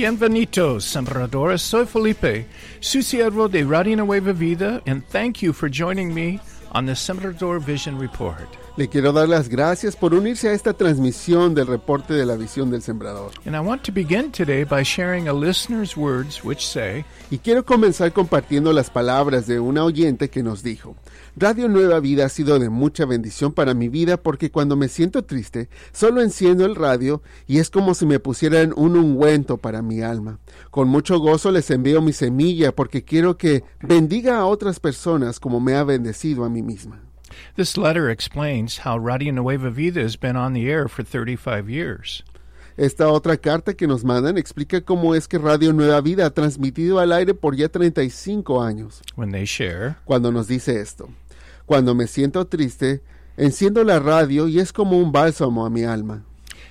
Bienvenidos, sembradores. Soy Felipe, su siervo de Radio Nueva Vida, and thank you for joining me on the Sembrador Vision Report. Le quiero dar las gracias por unirse a esta transmisión del reporte de la visión del sembrador. And I want to begin today by sharing a listener's words which say, Y quiero comenzar compartiendo las palabras de una oyente que nos dijo, Radio Nueva Vida ha sido de mucha bendición para mi vida porque cuando me siento triste, solo enciendo el radio y es como si me pusieran un ungüento para mi alma. Con mucho gozo les envío mi semilla porque quiero que bendiga a otras personas como me ha bendecido a mí misma. This letter explains how Radio Nueva Vida has been on the air for 35 years. Esta otra carta que nos mandan explica cómo es que Radio Nueva Vida ha transmitido al aire por ya 35 años. When they share, Cuando nos dice esto, cuando me siento triste, enciendo la radio y es como un bálsamo a mi alma.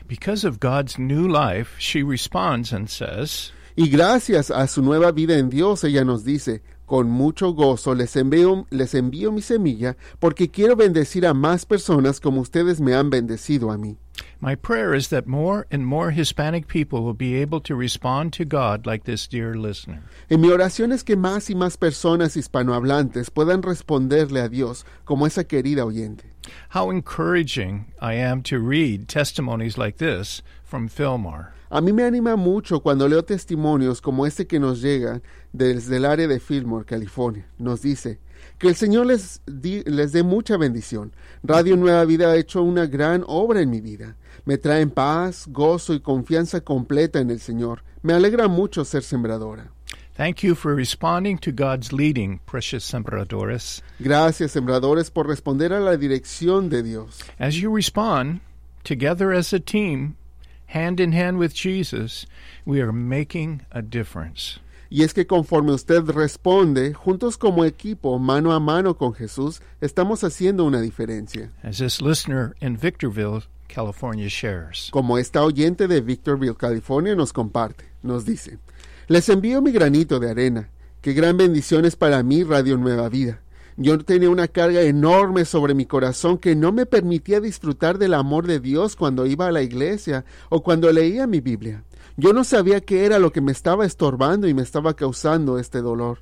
because of God's new life, she responds and says, Y gracias a su nueva vida en Dios, ella nos dice, con mucho gozo les envío, les envío mi semilla porque quiero bendecir a más personas como ustedes me han bendecido a mí. My prayer is that more and more Hispanic people will be able to respond to God like this dear listener. Y mi oración es que más y más personas hispanohablantes puedan responderle a Dios como esa querida oyente. How encouraging I am to read testimonies like this from Fillmore. A mí me anima mucho cuando leo testimonios como este que nos llega desde el área de Fillmore, California. Nos dice que el Señor les, di- les dé mucha bendición. Radio Nueva Vida ha hecho una gran obra en mi vida. Me traen paz, gozo y confianza completa en el Señor. Me alegra mucho ser sembradora. Thank you for responding to God's leading, precious sembradores. Gracias, sembradores, por responder a la dirección de Dios. As you respond, together as a team, hand in hand with Jesus, we are making a difference. Y es que conforme usted responde, juntos como equipo, mano a mano con Jesús, estamos haciendo una diferencia. As this listener in Victorville, California shares. como esta oyente de Victorville, California, nos comparte. Nos dice, les envío mi granito de arena. Qué gran bendición es para mí Radio Nueva Vida. Yo tenía una carga enorme sobre mi corazón que no me permitía disfrutar del amor de Dios cuando iba a la iglesia o cuando leía mi Biblia. Yo no sabía qué era lo que me estaba estorbando y me estaba causando este dolor.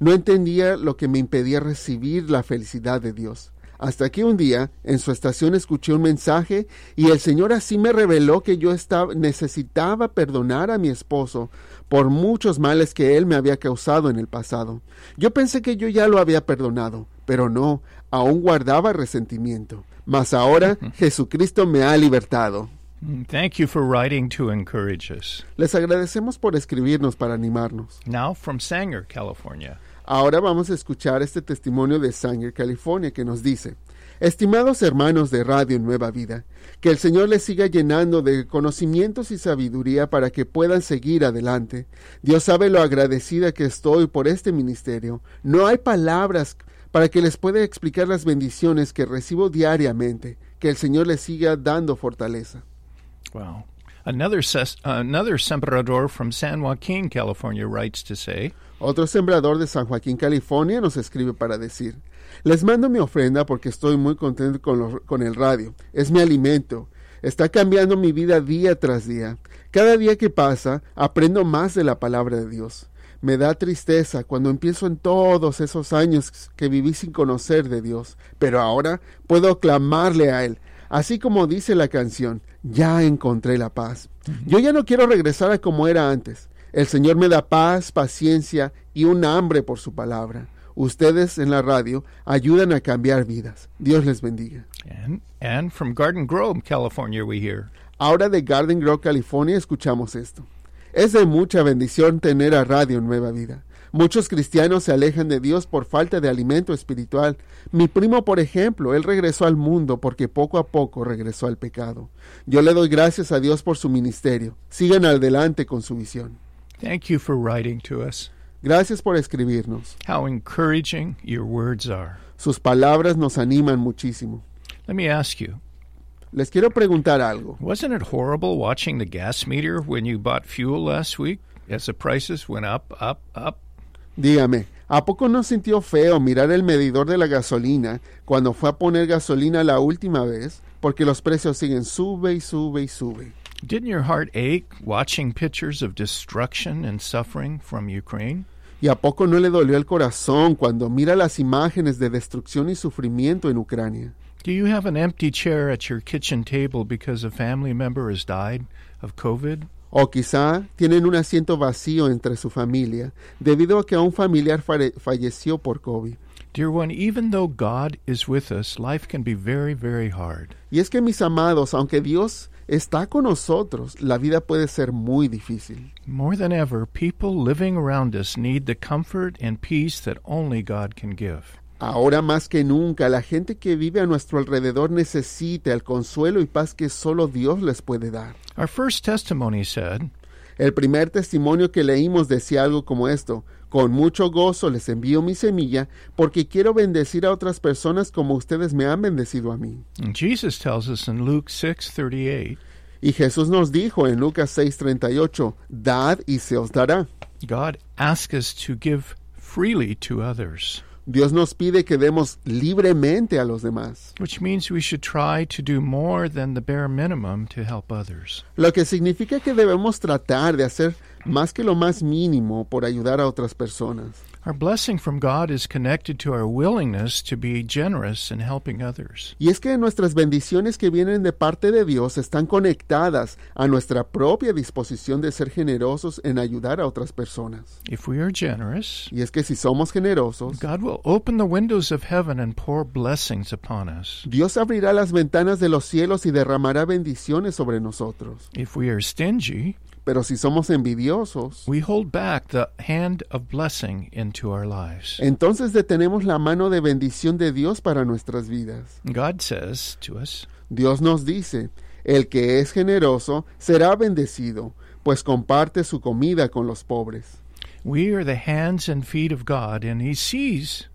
No entendía lo que me impedía recibir la felicidad de Dios. Hasta que un día, en su estación, escuché un mensaje y el Señor así me reveló que yo estaba, necesitaba perdonar a mi esposo por muchos males que él me había causado en el pasado. Yo pensé que yo ya lo había perdonado, pero no, aún guardaba resentimiento. Mas ahora Jesucristo me ha libertado. Mm, Thank you for writing to encourage us. Les agradecemos por escribirnos para animarnos. Now from Sanger, California. Ahora vamos a escuchar este testimonio de Sanger, California, que nos dice, Estimados hermanos de Radio Nueva Vida, que el Señor les siga llenando de conocimientos y sabiduría para que puedan seguir adelante. Dios sabe lo agradecida que estoy por este ministerio. No hay palabras para que les pueda explicar las bendiciones que recibo diariamente. Que el Señor les siga dando fortaleza. Wow. Another, sembrador from San Joaquin, California, writes to say, Otro sembrador de San Joaquín, California, nos escribe para decir, les mando mi ofrenda porque estoy muy contento con, con el radio. Es mi alimento. Está cambiando mi vida día tras día. Cada día que pasa, aprendo más de la palabra de Dios. Me da tristeza cuando empiezo en todos esos años que viví sin conocer de Dios, pero ahora puedo clamarle a Él. Así como dice la canción, ya encontré la paz. Yo ya no quiero regresar a como era antes. El Señor me da paz, paciencia y un hambre por su palabra. Ustedes en la radio ayudan a cambiar vidas. Dios les bendiga. and, and from Garden Grove, California, we hear, Ahora de Garden Grove, California, escuchamos esto. Es de mucha bendición tener a Radio Nueva Vida. Muchos cristianos se alejan de Dios por falta de alimento espiritual. Mi primo, por ejemplo, él regresó al mundo porque poco a poco regresó al pecado. Yo le doy gracias a Dios por su ministerio. Sigan adelante con su visión. Thank you for writing to us. Gracias por escribirnos. How encouraging your words are. Sus palabras nos animan muchísimo. Let me ask you Les quiero preguntar algo. wasn't it horrible watching the gas meter when you bought fuel last week as the prices went up, up, up? Dígame, ¿a poco no sintió feo mirar el medidor de la gasolina cuando fue a poner gasolina la última vez? Porque los precios siguen sube y sube y sube. Didn't your heart ache watching pictures of destruction and suffering from Ukraine? ¿Y a poco no le dolió el corazón cuando mira las imágenes de destrucción y sufrimiento en Ucrania? Do you have an empty chair at your kitchen table because a family member has died of COVID? O quizá tienen un asiento vacío entre su familia debido a que un familiar falleció por COVID. Dear one, even though God is with us, life can be very, very hard. Y es que mis amados, aunque Dios está con nosotros, la vida puede ser muy difícil. More than ever, people living around us need the comfort and peace that only God can give. Ahora más que nunca, la gente que vive a nuestro alrededor necesita el consuelo y paz que solo Dios les puede dar. Our first testimony said, El primer testimonio que leímos decía algo como esto. Con mucho gozo les envío mi semilla porque quiero bendecir a otras personas como ustedes me han bendecido a mí. Jesus tells us in Luke 6:38, Y Jesús nos dijo en Lucas 6:38, Dad y se os dará. God asks us to give freely to others, Dios nos pide que demos libremente a los demás, which means we should try to do more than the bare minimum to help others. lo que significa que debemos tratar de hacer más que lo más mínimo por ayudar a otras personas. Our blessing from God is connected to our willingness to be generous in helping others. Y es que nuestras bendiciones que vienen de parte de Dios están conectadas a nuestra propia disposición de ser generosos en ayudar a otras personas. If we are generous, Y es que si somos generosos, God will open the windows of heaven and pour blessings upon us. Dios abrirá las ventanas de los cielos y derramará bendiciones sobre nosotros. If we are stingy, Pero si somos envidiosos, we hold back the hand of blessing into our lives. entonces detenemos la mano de bendición de Dios para nuestras vidas. God says to us, Dios nos dice, el que es generoso será bendecido, pues comparte su comida con los pobres. We are the hands and feet of God, and He sees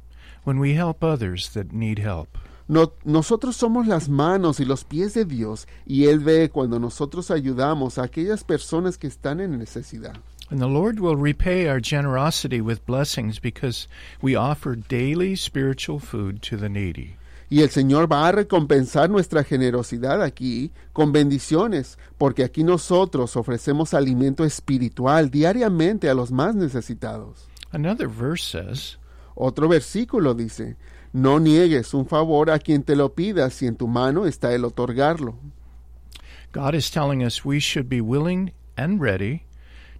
when we help others that need help. No- nosotros somos las manos y los pies de Dios y Él ve cuando nosotros ayudamos a aquellas personas que están en necesidad. And the Lord will repay our generosity with blessings because we offer daily spiritual food to the needy. Y el Señor va a recompensar nuestra generosidad aquí con bendiciones, porque aquí nosotros ofrecemos alimento espiritual diariamente a los más necesitados. Another verse says, Otro versículo dice, no niegues un favor a quien te lo pida si en tu mano está el otorgarlo. God is telling us we should be willing and ready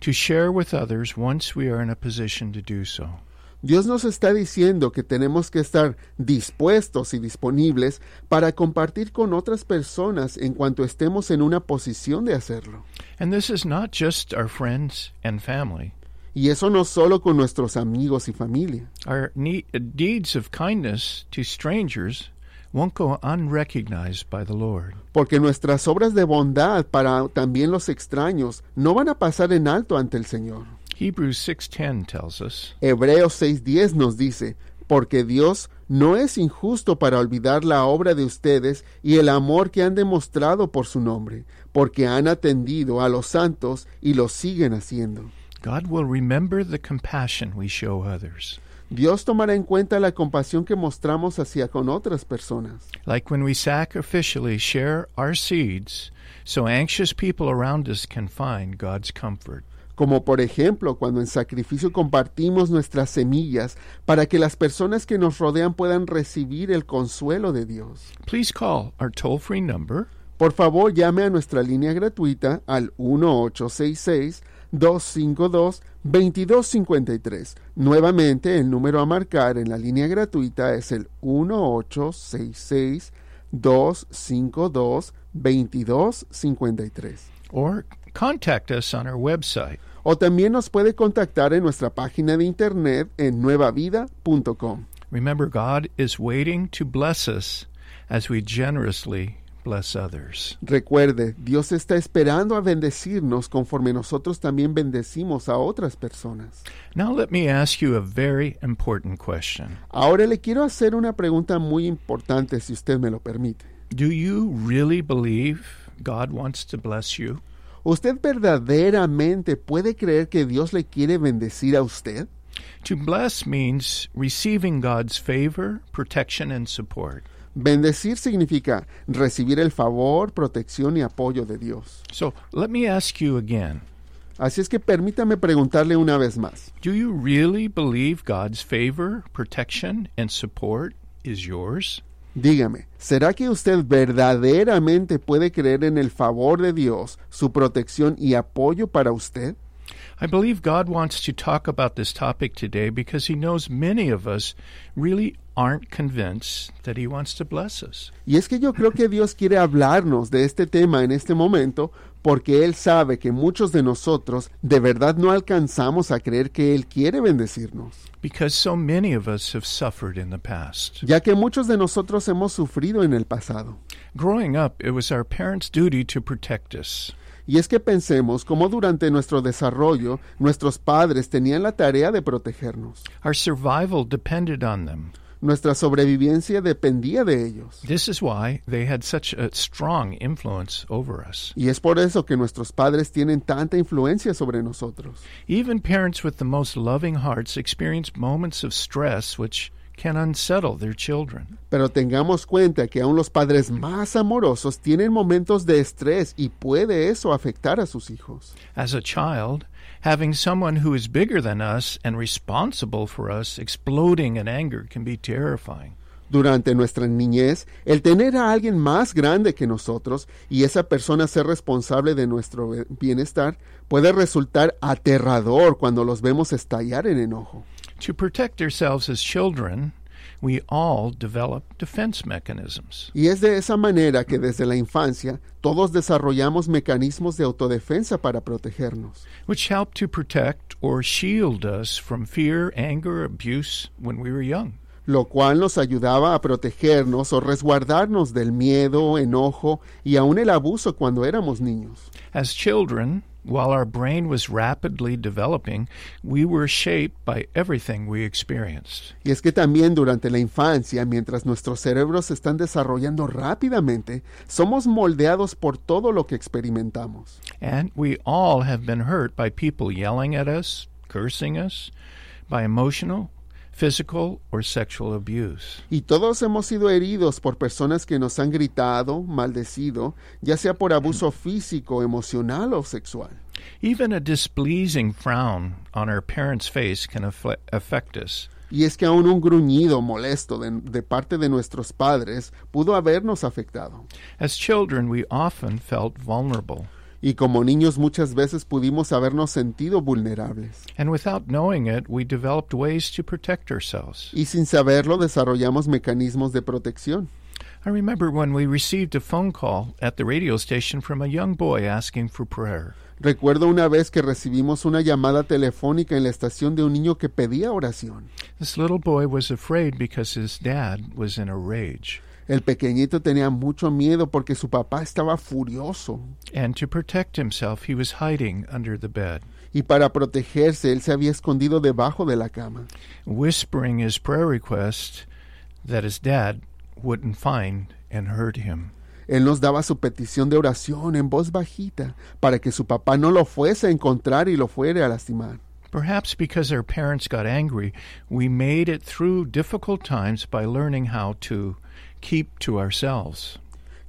to share with others once we are in a position to do so. Dios nos está diciendo que tenemos que estar dispuestos y disponibles para compartir con otras personas en cuanto estemos en una posición de hacerlo. And this is not just our friends and family. Y eso no solo con nuestros amigos y familia. Our ne- deeds of kindness to strangers won't go unrecognized by the Lord. porque nuestras obras de bondad para también los extraños no van a pasar en alto ante el Señor. Hebrews 6:10 tells us, Hebreos 6:10 nos dice, porque Dios no es injusto para olvidar la obra de ustedes y el amor que han demostrado por su nombre, porque han atendido a los santos y lo siguen haciendo. God will remember the compassion we show others. Dios tomará en cuenta la compasión que mostramos hacia con otras personas. Like when we sacrificially share our seeds so anxious people around us can find God's comfort. como por ejemplo cuando en sacrificio compartimos nuestras semillas para que las personas que nos rodean puedan recibir el consuelo de Dios. Please call our toll free number Por favor, llame a nuestra línea gratuita al 1866-252-2253. Nuevamente, el número a marcar en la línea gratuita es el 1866-252-2253. or contact us on our website. O también nos puede contactar en nuestra página de internet en nuevavida.com. Remember, God is waiting to bless us as we generously bless others. Recuerde, Dios está esperando a bendecirnos conforme nosotros también bendecimos a otras personas. Now, let me ask you a very important question Ahora le quiero hacer una pregunta muy importante, si usted me lo permite. Do you really believe God wants to bless you? ¿Usted verdaderamente puede creer que Dios le quiere bendecir a usted? To bless means receiving God's favor, protection, and support. Bendecir significa recibir el favor, protección y apoyo de Dios. So let me ask you again Así es que permítame preguntarle una vez más. Do you really believe God's favor, protection, and support is yours? Dígame, ¿será que usted verdaderamente puede creer en el favor de Dios, su protección y apoyo para usted? I believe God wants to talk about this topic today because He knows many of us really aren't convinced that He wants to bless us. Y es que yo creo que Dios quiere hablarnos de este tema en este momento porque Él sabe que muchos de nosotros de verdad no alcanzamos a creer que Él quiere bendecirnos, Because so many of us have suffered in the past. ya que muchos de nosotros hemos sufrido en el pasado. Growing up, it was our parents' duty to protect us. Y es que pensemos cómo durante nuestro desarrollo nuestros padres tenían la tarea de protegernos. Our survival depended on them. Nuestra sobrevivencia dependía de ellos. This is why they had such a strong influence over us. Y es por eso que nuestros padres tienen tanta influencia sobre nosotros. Even parents with the most loving hearts experience moments of stress which can unsettle their children. Pero tengamos cuenta que aún los padres más amorosos tienen momentos de estrés y puede eso afectar a sus hijos. As a child, having someone who is bigger than us and responsible for us exploding in anger can be terrifying. Durante nuestra niñez, el tener a alguien más grande que nosotros y esa persona ser responsable de nuestro bienestar puede resultar aterrador cuando los vemos estallar en enojo. To protect ourselves as children, we all develop defense mechanisms. Y es de esa manera que desde la infancia todos desarrollamos mecanismos de autodefensa para protegernos, which help to protect or shield us from fear, anger, abuse when we were young. lo cual nos ayudaba a protegernos o resguardarnos del miedo, enojo y aún el abuso cuando éramos niños. As children, while our brain was rapidly developing, we were shaped by everything we experienced. Y es que también durante la infancia, mientras nuestros cerebros se están desarrollando rápidamente, somos moldeados por todo lo que experimentamos. And we all have been hurt by people yelling at us, cursing us, by emotional, physical, or sexual abuse. Y todos hemos sido heridos por personas que nos han gritado, maldecido, ya sea por abuso físico, emocional o sexual. Even a displeasing frown on our parents' face can affect us. Y es que aún un gruñido molesto de, de parte de nuestros padres pudo habernos afectado. As children, we often felt vulnerable. Y como niños muchas veces pudimos habernos sentido vulnerables. And without knowing it, we developed ways to protect ourselves. Y sin saberlo desarrollamos mecanismos de protección. I remember when we received a phone call at the radio station from a young boy asking for prayer. Recuerdo una vez que recibimos una llamada telefónica en la estación de un niño que pedía oración. This little boy was afraid because his dad was in a rage. El pequeñito tenía mucho miedo porque su papá estaba furioso. And to protect himself, he was hiding under the bed, Y para protegerse, él se había escondido debajo de la cama, whispering his prayer request that his dad wouldn't find and hurt him. Él nos daba su petición de oración en voz bajita para que su papá no lo fuese a encontrar y lo fuere a lastimar. Perhaps because our parents got angry, we made it through difficult times by learning how to keep to ourselves.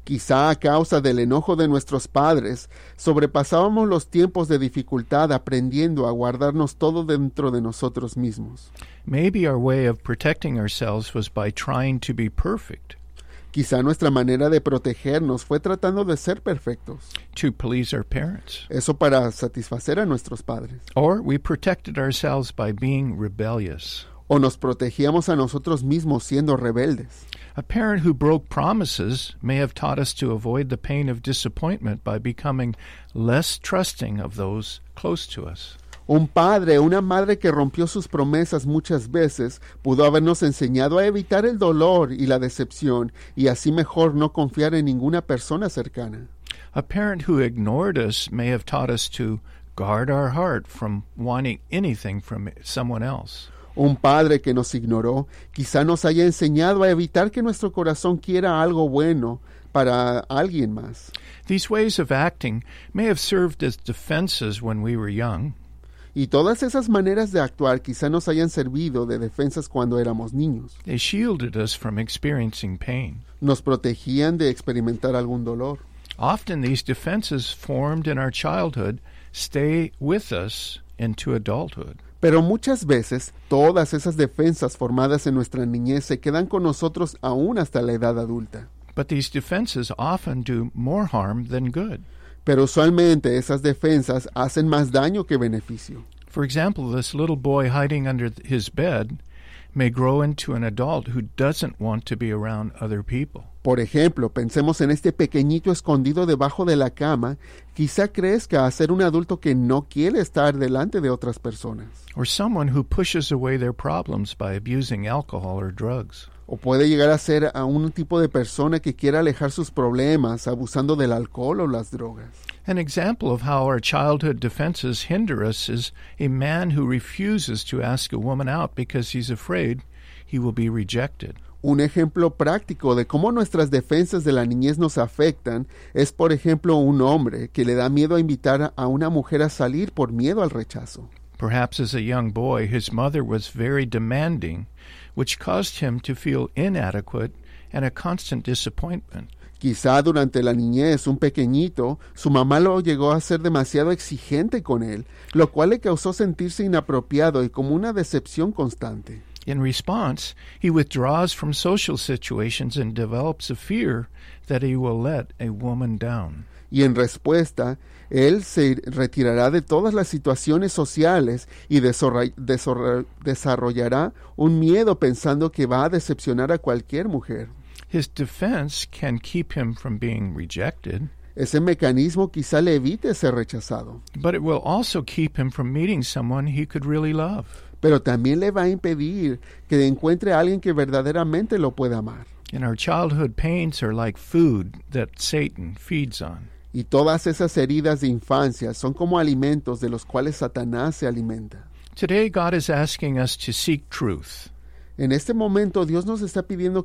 Quizá a causa del enojo de nuestros padres, sobrepasábamos los tiempos de dificultad aprendiendo a guardarnos todo dentro de nosotros mismos. Maybe our way of protecting ourselves was by trying to be perfect, Quizá nuestra manera de protegernos fue tratando de ser perfectos, to please our parents. eso para satisfacer a nuestros padres. Or we protected ourselves by being rebellious. O nos protegíamos a nosotros mismos siendo rebeldes. A parent who broke promises may have taught us to avoid the pain of disappointment by becoming less trusting of those close to us. Un padre o una madre que rompió sus promesas muchas veces pudo habernos enseñado a evitar el dolor y la decepción y así mejor no confiar en ninguna persona cercana. A parent who ignored us may have taught us to guard our heart from wanting anything from someone else. Un padre que nos ignoró quizá nos haya enseñado a evitar que nuestro corazón quiera algo bueno para alguien más. These ways of acting may have served as defenses when we were young, Y todas esas maneras de actuar quizá nos hayan servido de defensas cuando éramos niños. They shielded us from experiencing pain. Nos protegían de experimentar algún dolor. Often these defenses formed in our childhood stay with us into adulthood. Pero muchas veces todas esas defensas formadas en nuestra niñez se quedan con nosotros aún hasta la edad adulta. But these defenses often do more harm than good. Pero usualmente esas defensas hacen más daño que beneficio. For example, this little boy hiding under his bed may grow into an adult who doesn't want to be around other people. Por ejemplo, pensemos en este pequeñito escondido debajo de la cama, quizá crezca a ser un adulto que no quiere estar delante de otras personas. Or someone who pushes away their problems by abusing alcohol or drugs. O puede llegar a ser a un tipo de persona que quiera alejar sus problemas abusando del alcohol o las drogas. An example of how our childhood defenses hinder us is a man who refuses to ask a woman out because he's afraid he will be rejected. Un ejemplo práctico de cómo nuestras defensas de la niñez nos afectan es, por ejemplo, un hombre que le da miedo a invitar a una mujer a salir por miedo al rechazo. Perhaps as a young boy, his mother was very demanding, which caused him to feel inadequate and a constant disappointment. Quizá durante la niñez, un pequeñito, su mamá lo llegó a ser demasiado exigente con él, lo cual le causó sentirse inapropiado y como una decepción constante. In response, he withdraws from social situations and develops a fear that he will let a woman down. Y en respuesta, él se retirará de todas las situaciones sociales y desarrollará un miedo pensando que va a decepcionar a cualquier mujer. His defense can keep him from being rejected, Ese mecanismo quizá le evite ser rechazado, but it will also keep him from meeting someone he could really love. pero también le va a impedir que encuentre a alguien que verdaderamente lo pueda amar. And our childhood pains are like food that Satan feeds on. Y todas esas heridas de infancia son como alimentos de los cuales Satanás se alimenta. Today, God is asking us to seek truth. En este momento Dios nos está pidiendo